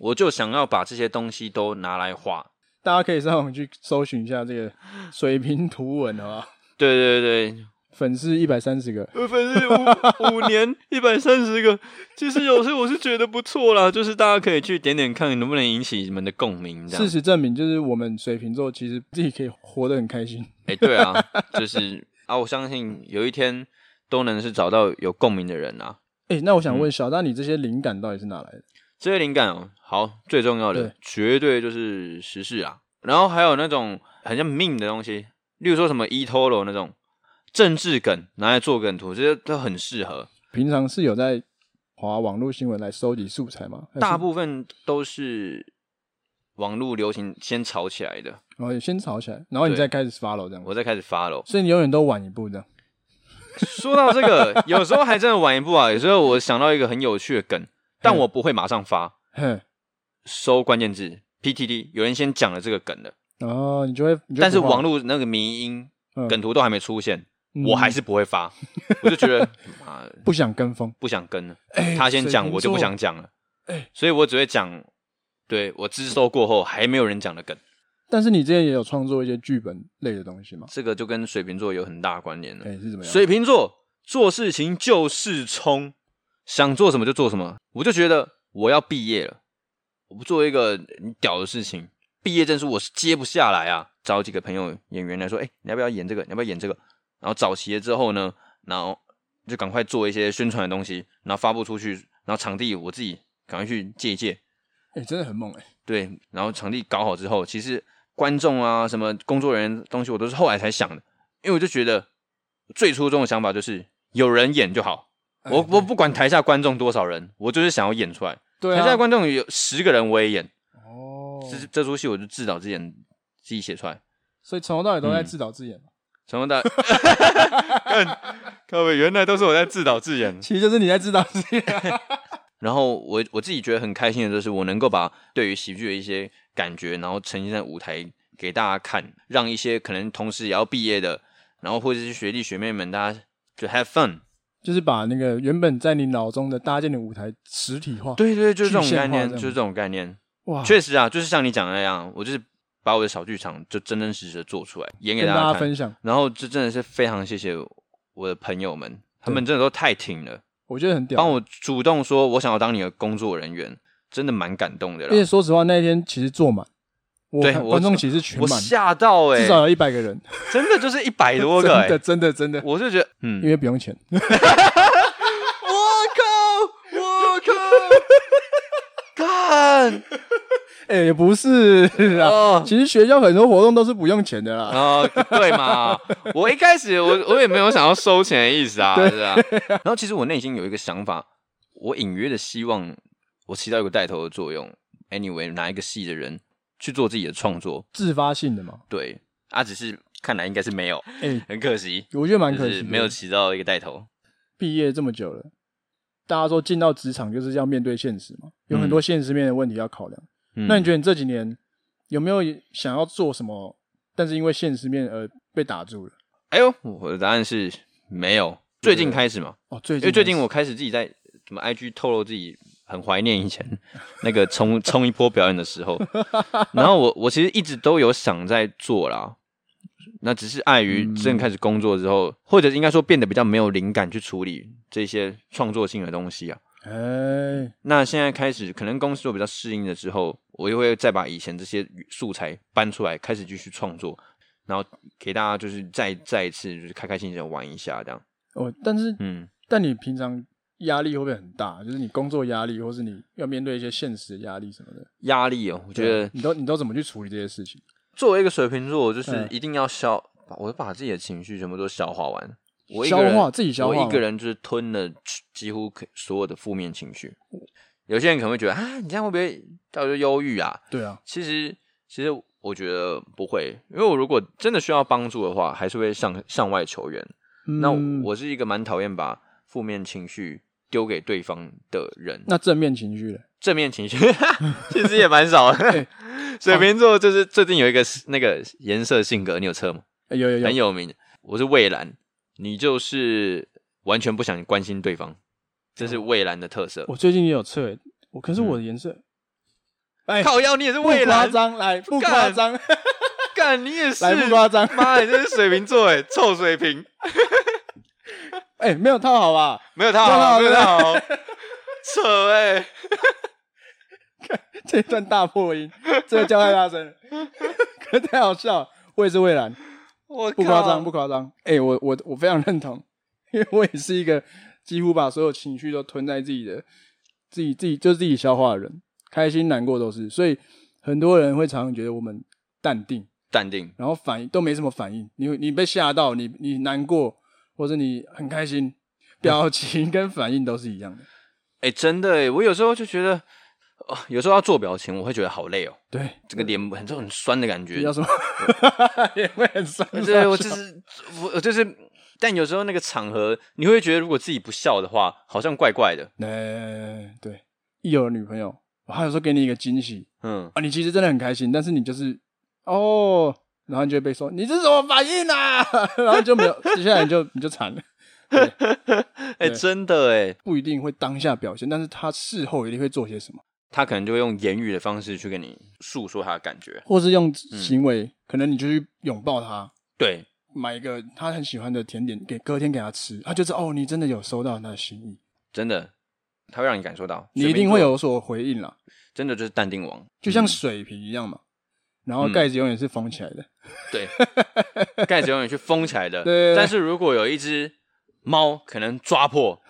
我就想要把这些东西都拿来画。大家可以上网去搜寻一下这个水瓶图文，好不好？对对对，粉丝一百三十个，粉丝五五年一百三十个。其实有时候我是觉得不错啦，就是大家可以去点点看，能不能引起你们的共鸣。事实证明，就是我们水瓶座其实自己可以活得很开心。哎，对啊，就是啊，我相信有一天。都能是找到有共鸣的人啊！哎、欸，那我想问小扎，你这些灵感到底是哪来的？这些灵感哦，好，最重要的绝对就是时事啊。然后还有那种很像命的东西，例如说什么 eToro 那种政治梗，拿来做梗图，这些都很适合。平常是有在划网络新闻来收集素材吗？大部分都是网络流行先炒起来的，然后、哦、先炒起来，然后你再开始 follow 这样，我再开始 follow，所以你永远都晚一步这样。说到这个，有时候还真的晚一步啊。有时候我想到一个很有趣的梗，但我不会马上发。哼，搜关键字 PTD，有人先讲了这个梗的。哦，你就会，但是网络那个迷音梗图都还没出现，我还是不会发。[laughs] 我就觉得啊，不想跟风，不想跟了。他先讲，我就不想讲了。所以我只会讲，对，我自收过后还没有人讲的梗。但是你之前也有创作一些剧本类的东西吗？这个就跟水瓶座有很大关联了。哎、欸，是怎么样？水瓶座做事情就是冲，想做什么就做什么。我就觉得我要毕业了，我不做一个很屌的事情，毕业证书我是接不下来啊。找几个朋友演员来说，哎、欸，你要不要演这个？你要不要演这个？然后找齐了之后呢，然后就赶快做一些宣传的东西，然后发布出去，然后场地我自己赶快去借一借。哎、欸，真的很猛哎、欸。对，然后场地搞好之后，其实。观众啊，什么工作人员东西，我都是后来才想的，因为我就觉得最初中的想法就是有人演就好，我我不管台下观众多少人，我就是想要演出来。对啊，台下观众有十个人我也演。哦，这这出戏我就自导自演，自己写出来。所以从头到尾都在自导自演嘛？从头到 [laughs] 尾，各位原来都是我在自导自演，其实就是你在自导自演。[laughs] 然后我我自己觉得很开心的就是我能够把对于喜剧的一些。感觉，然后呈现在舞台给大家看，让一些可能同时也要毕业的，然后或者是学弟学妹们，大家就 have fun，就是把那个原本在你脑中的搭建的舞台实体化。对对，就是这种概念，就是这种概念。哇，确实啊，就是像你讲的那样，我就是把我的小剧场就真真实实的做出来，演给大家，大家分享。然后这真的是非常谢谢我的朋友们，他们真的都太挺了，我觉得很屌，帮我主动说我想要当你的工作人员。真的蛮感动的啦，因为说实话，那一天其实坐满，对，观众其实全满，我吓到哎，至少有一百个人，真的就是一百多个，[laughs] 真的真的真的，我就觉得，嗯，因为不用钱，[laughs] 我靠，我靠，[laughs] 干，哎，也不是啊，其实学校很多活动都是不用钱的啦，哦，对嘛，我一开始我我也没有想要收钱的意思啊，是啊，然后其实我内心有一个想法，我隐约的希望。我起到一个带头的作用。Anyway，哪一个系的人去做自己的创作，自发性的嘛？对，啊，只是看来应该是没有，哎、欸，很可惜，我觉得蛮可惜，没有起到一个带头。毕业这么久了，大家说进到职场就是要面对现实嘛，有很多现实面的问题要考量。嗯、那你觉得你这几年有没有想要做什么，但是因为现实面而被打住了？哎呦，我的答案是没有。最近开始嘛，哦，最近因为最近我开始自己在什么 IG 透露自己很怀念以前那个冲 [laughs] 冲一波表演的时候，然后我我其实一直都有想在做啦，那只是碍于正开始工作之后，嗯、或者应该说变得比较没有灵感去处理这些创作性的东西啊。哎、欸，那现在开始可能公司都比较适应了之后，我又会再把以前这些素材搬出来，开始继续创作，然后给大家就是再再一次就是开开心心的玩一下这样。哦，但是，嗯，但你平常压力会不会很大？就是你工作压力，或是你要面对一些现实的压力什么的？压力哦，我觉得你都你都怎么去处理这些事情？作为一个水瓶座，就是一定要消，嗯、我把自己的情绪全部都消化完。我一个人消化自己消化，我一个人就是吞了几乎所有的负面情绪。有些人可能会觉得啊，你这样会不会叫做忧郁啊？对啊，其实其实我觉得不会，因为我如果真的需要帮助的话，还是会向向外求援。那我是一个蛮讨厌把负面情绪丢给对方的人。那正面情绪呢？正面情绪 [laughs] 其实也蛮少的。欸、水瓶座就是最近有一个那个颜色性格，你有测吗？欸、有有有，很有名。我是蔚蓝，你就是完全不想关心对方，这是蔚蓝的特色。我最近也有测，我可是我的颜色，哎、嗯，靠腰你也是蔚蓝，不夸张，来不夸张。干你也是，来不夸张，妈，你这是水瓶座哎，臭水瓶。[laughs] 哎、欸，没有套好吧？没有套好，没有套好，扯哎、欸！看这段大破音，这个叫太大声了，[laughs] 可太好笑了。我也是蔚蓝，我不夸张，不夸张。哎、欸，我我我非常认同，因为我也是一个几乎把所有情绪都吞在自己的自己自己就是自己消化的人，开心难过都是。所以很多人会常常觉得我们淡定。淡定，然后反应都没什么反应。你你被吓到，你你难过，或者你很开心，表情跟反应都是一样的。[laughs] 哎、欸，真的哎，我有时候就觉得，哦，有时候要做表情，我会觉得好累哦。对，这个脸很就很酸的感觉。要什么？[laughs] 脸会很酸。对，我就是我就是，但有时候那个场合，你会觉得如果自己不笑的话，好像怪怪的。哎，对，一有了女朋友，他有时候给你一个惊喜，嗯啊，你其实真的很开心，但是你就是。哦，然后你就会被说你这是什么反应啊？[laughs] 然后就没有，接下来你就你就惨了。[laughs] 哎、欸，真的哎，不一定会当下表现，但是他事后一定会做些什么。他可能就会用言语的方式去跟你诉说他的感觉，或是用行为，嗯、可能你就去拥抱他，对，买一个他很喜欢的甜点给隔天给他吃，他就知道哦，你真的有收到他的心意，真的，他会让你感受到，你一定会有所回应啦。真的就是淡定王，就像水瓶一样嘛。然后盖子永远是封起来的，嗯、[laughs] 对，盖子永远是封起来的。[laughs] 对，但是如果有一只猫可能抓破，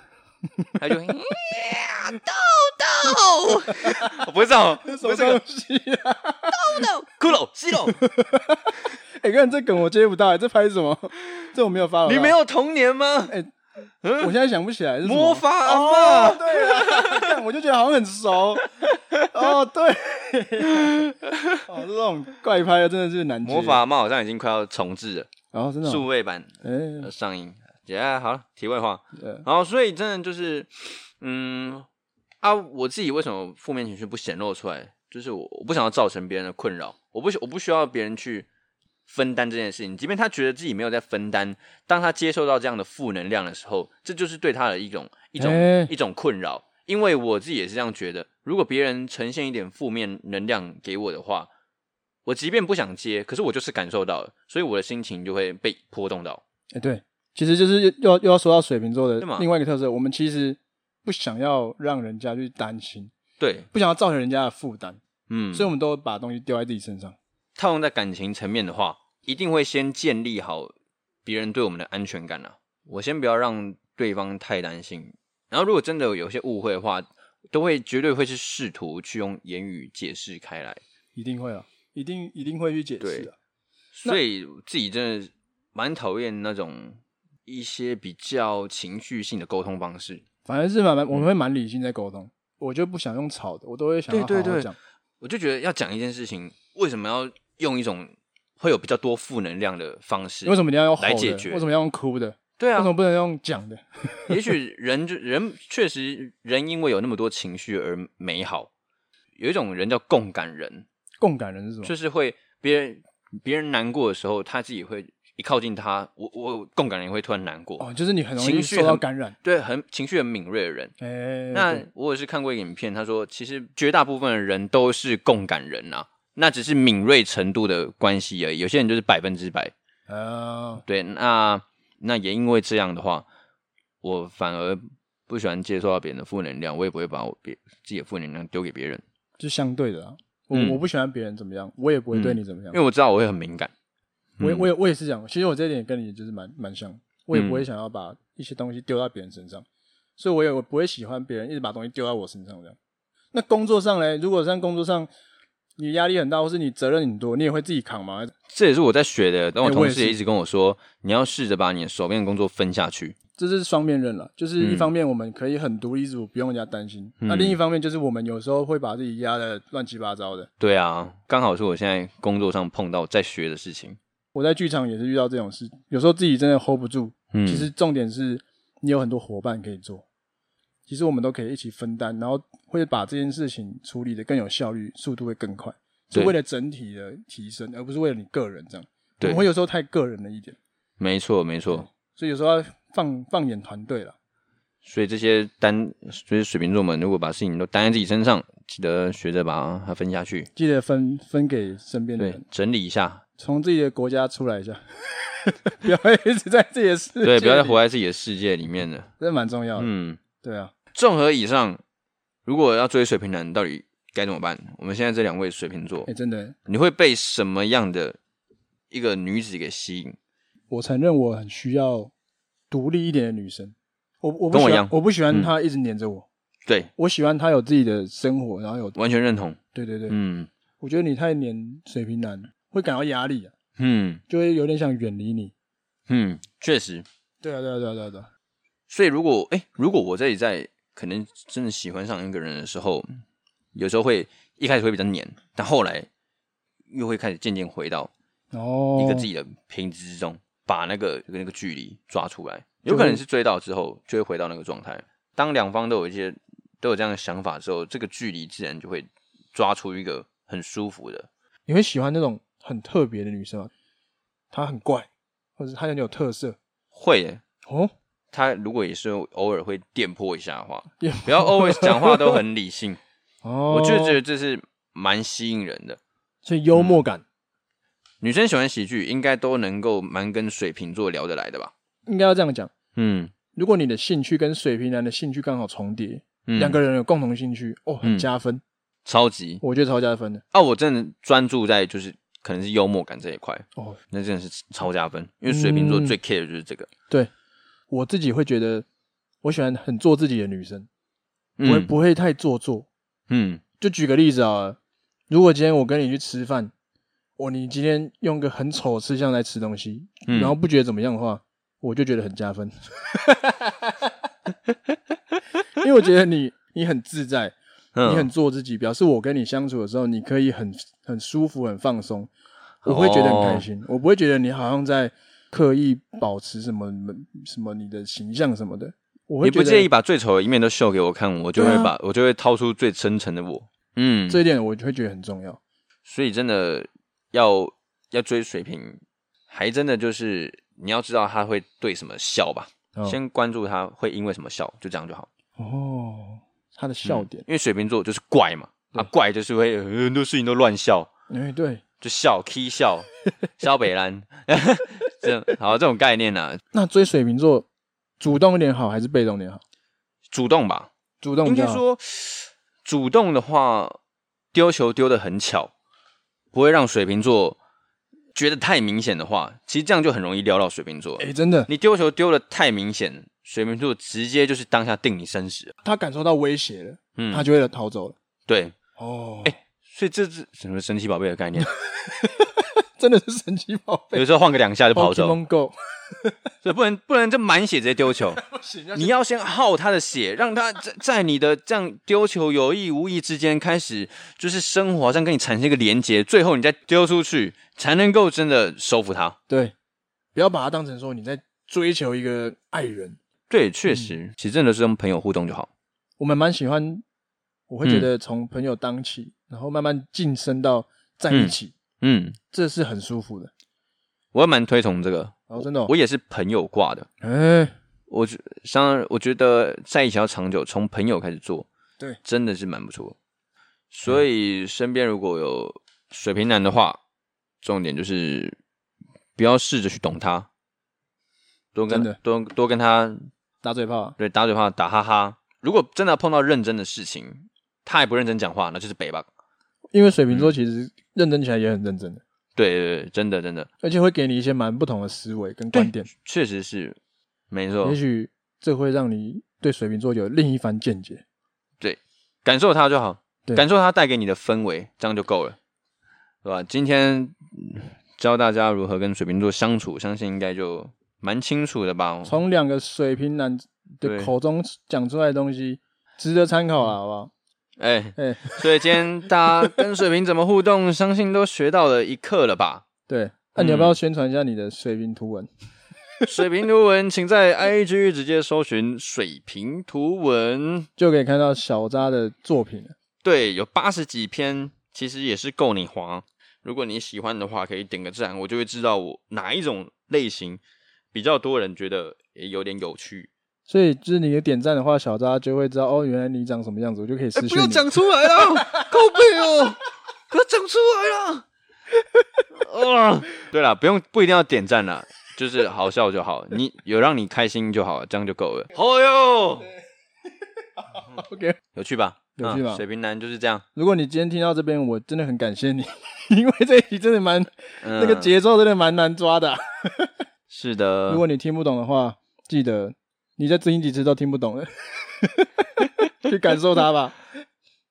它就 [laughs] 豆豆，我不会这样，什么东西啊？豆豆，骷髅，西龙。哎，看这梗我接不到，这拍什么？这我没有发。你没有童年吗？哎。我现在想不起来是魔法阿嬷。哦，对啊，我就觉得好像很熟。哦，对，[laughs] 哦，这种怪拍真的是难。魔法阿嬷好像已经快要重置了，然后真的数位版呃上映。姐，好了，题外话。然后所以真的就是，嗯啊，我自己为什么负面情绪不显露出来？就是我我不想要造成别人的困扰，我不我不需要别人去。分担这件事情，即便他觉得自己没有在分担，当他接受到这样的负能量的时候，这就是对他的一种一种、欸、一种困扰。因为我自己也是这样觉得，如果别人呈现一点负面能量给我的话，我即便不想接，可是我就是感受到了，所以我的心情就会被波动到。哎、欸，对，其实就是又要又要说到水瓶座的另外一个特色，我们其实不想要让人家去担心，对，不想要造成人家的负担，嗯，所以我们都把东西丢在自己身上。套用在感情层面的话，一定会先建立好别人对我们的安全感啊。我先不要让对方太担心，然后如果真的有些误会的话，都会绝对会是试图去用言语解释开来。一定会啊，一定一定会去解释的。所以自己真的蛮讨厌那种一些比较情绪性的沟通方式。反而是蛮蛮，我们会蛮理性在沟通，嗯、我就不想用吵的，我都会想要好好讲。对对对，我就觉得要讲一件事情，为什么要？用一种会有比较多负能量的方式，为什么你要用来解决？为什么要用哭的？对啊，为什么不能用讲的？[laughs] [laughs] 也许人就人确实人因为有那么多情绪而美好，有一种人叫共感人，共感人是什么？就是会别人别人难过的时候，他自己会一靠近他，我我共感人也会突然难过。哦，就是你很容易受到感染，对，很情绪很敏锐的人。哎，那我也是看过一个影片，他说其实绝大部分的人都是共感人呐、啊，那只是敏锐程度的关系而已。有些人就是百分之百。啊，对，那那也因为这样的话，我反而不喜欢接受到别人的负能量，我也不会把我别自己的负能量丢给别人。就相对的啊，我、嗯、我不喜欢别人怎么样，我也不会对你怎么样，因为我知道我会很敏感。我也我也我也是这样，其实我这一点跟你就是蛮蛮像，我也不会想要把一些东西丢到别人身上，嗯、所以我也我不会喜欢别人一直把东西丢到我身上这样。那工作上嘞，如果在工作上你压力很大，或是你责任很多，你也会自己扛吗？这也是我在学的，但我同事也也一直跟我说，欸、我你要试着把你手边的工作分下去。这是双面刃了，就是一方面我们可以很独立自主，不用人家担心；嗯、那另一方面就是我们有时候会把自己压的乱七八糟的。对啊，刚好是我现在工作上碰到在学的事情。我在剧场也是遇到这种事，有时候自己真的 hold 不住。嗯，其实重点是你有很多伙伴可以做，其实我们都可以一起分担，然后会把这件事情处理的更有效率，速度会更快，是为了整体的提升，而不是为了你个人这样。对，我会有时候太个人了一点。没错，没错。所以有时候要放放眼团队了，所以这些单，所以水瓶座们如果把事情都担在自己身上，记得学着把它分下去，记得分分给身边的人，对，整理一下，从自己的国家出来一下，[laughs] 不要一直在自己的世界，对，不要再活在自己的世界里面了，这蛮重要的。嗯，对啊。综合以上，如果要追水瓶男，到底该怎么办？我们现在这两位水瓶座，哎，真的，你会被什么样的一个女子给吸引？我承认我很需要独立一点的女生，我我跟我一样，我不喜欢她一直黏着我。对，我喜欢她有自己的生活，然后有完全认同。对对对，嗯，我觉得你太黏水瓶男会感到压力啊，嗯，就会有点想远离你。嗯，确实。对啊，对啊，对啊，对啊，对啊。所以如果哎，如果我这里在可能真的喜欢上一个人的时候，有时候会一开始会比较黏，但后来又会开始渐渐回到哦一个自己的平静之中。把那个那个距离抓出来，有可能是追到之后就会回到那个状态。当两方都有一些都有这样的想法之后，这个距离自然就会抓出一个很舒服的。你会喜欢那种很特别的女生吗？她很怪，或者她很有特色？会耶哦。她如果也是偶尔会电波一下的话，不要 always 讲话都很理性。[laughs] 哦。我就觉得这是蛮吸引人的，所以幽默感。嗯。女生喜欢喜剧，应该都能够蛮跟水瓶座聊得来的吧？应该要这样讲。嗯，如果你的兴趣跟水瓶男的兴趣刚好重叠，两、嗯、个人有共同兴趣，哦，很加分，嗯、超级，我觉得超加分的。啊，我真的专注在就是可能是幽默感这一块，哦，那真的是超加分，因为水瓶座最 care 的就是这个。嗯、对，我自己会觉得，我喜欢很做自己的女生，不会、嗯、不会太做作。嗯，就举个例子啊，如果今天我跟你去吃饭。我你今天用个很丑的吃相来吃东西，嗯、然后不觉得怎么样的话，我就觉得很加分。[laughs] 因为我觉得你你很自在，嗯、你很做自己，表示我跟你相处的时候，你可以很很舒服、很放松，我会觉得很开心。哦、我不会觉得你好像在刻意保持什么什么你的形象什么的。我会觉得你不介意把最丑的一面都秀给我看，我就会把、啊、我就会掏出最真诚的我。嗯，这一点我就会觉得很重要。所以真的。要要追水瓶，还真的就是你要知道他会对什么笑吧，哦、先关注他会因为什么笑，就这样就好。哦，他的笑点，嗯、因为水瓶座就是怪嘛，对啊怪就是会很多事情都乱笑。哎、欸，对，就笑，k 笑，[laughs] 笑北兰，这 [laughs] 好这种概念呢、啊。那追水瓶座，主动一点好还是被动一点好？主动吧，主动。应该说，主动的话，丢球丢的很巧。不会让水瓶座觉得太明显的话，其实这样就很容易撩到水瓶座。哎，真的，你丢球丢的太明显，水瓶座直接就是当下定你生死。他感受到威胁了，嗯，他就会逃走了。对，哦，哎，所以这是什么神奇宝贝的概念？[laughs] 真的是神奇宝贝，有时候晃个两下就跑走。[laughs] 所以不能不能就满血直接丢球，[laughs] 你要先耗他的血，让他在在你的这样丢球有意无意之间开始就是生活，好像跟你产生一个连接，最后你再丢出去，才能够真的收服他。对，不要把他当成说你在追求一个爱人。对，确实，嗯、其实真的是跟朋友互动就好。我们蛮喜欢，我会觉得从朋友当起，嗯、然后慢慢晋升到在一起，嗯，这是很舒服的。我也蛮推崇这个，哦，真的哦，我也是朋友挂的。哎，我觉像我觉得在一起要长久，从朋友开始做，对，真的是蛮不错。所以身边如果有水瓶男的话，重点就是不要试着去懂他，多跟多多跟他打嘴炮，对，打嘴炮，打哈哈。如果真的碰到认真的事情，他也不认真讲话，那就是北吧。因为水瓶座其实认真起来也很认真的。对对对，真的真的，而且会给你一些蛮不同的思维跟观点。确实是，没错。也许这会让你对水瓶座有另一番见解。对，感受它就好。感受它带给你的氛围，这样就够了，是吧？今天教大家如何跟水瓶座相处，相信应该就蛮清楚的吧？从两个水瓶男的口中讲出来的东西，值得参考啊，好不好？哎哎，欸、所以今天大家跟水瓶怎么互动，相信都学到了一课了吧？[laughs] 对，那、啊、你要不要宣传一下你的水瓶图文？[laughs] 水瓶图文，请在 IG 直接搜寻“水瓶图文”，就可以看到小扎的作品了。对，有八十几篇，其实也是够你滑。如果你喜欢的话，可以点个赞，我就会知道我哪一种类型比较多人觉得也有点有趣。所以，就是你的点赞的话，小扎就会知道哦，原来你长什么样子，我就可以私讯你。不要讲出来了，[laughs] 靠背哦，不要讲出来了。啊，[laughs] 对了，不用不一定要点赞了，就是好笑就好，[laughs] 你有让你开心就好，这样就够了。好哟，OK，有趣吧？有趣吧、啊？水瓶男就是这样。如果你今天听到这边，我真的很感谢你，因为这一集真的蛮、嗯、那个节奏真的蛮难抓的、啊。是的。如果你听不懂的话，记得你再听几次都听不懂了，[laughs] 去感受它吧。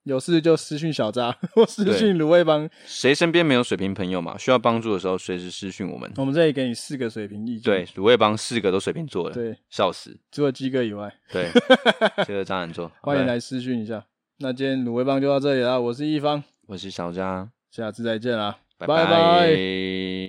有事就私讯小渣，[laughs] 或私讯卤味帮。谁身边没有水瓶朋友嘛？需要帮助的时候，随时私讯我们。我们这里给你四个水瓶意见。对，卤味帮四个都水瓶座的。对，笑死。除了鸡哥以外。对，[laughs] 这个渣男座。欢迎来私讯一下。那今天卤味帮就到这里了，我是一方，我是小渣，下次再见啦，拜拜。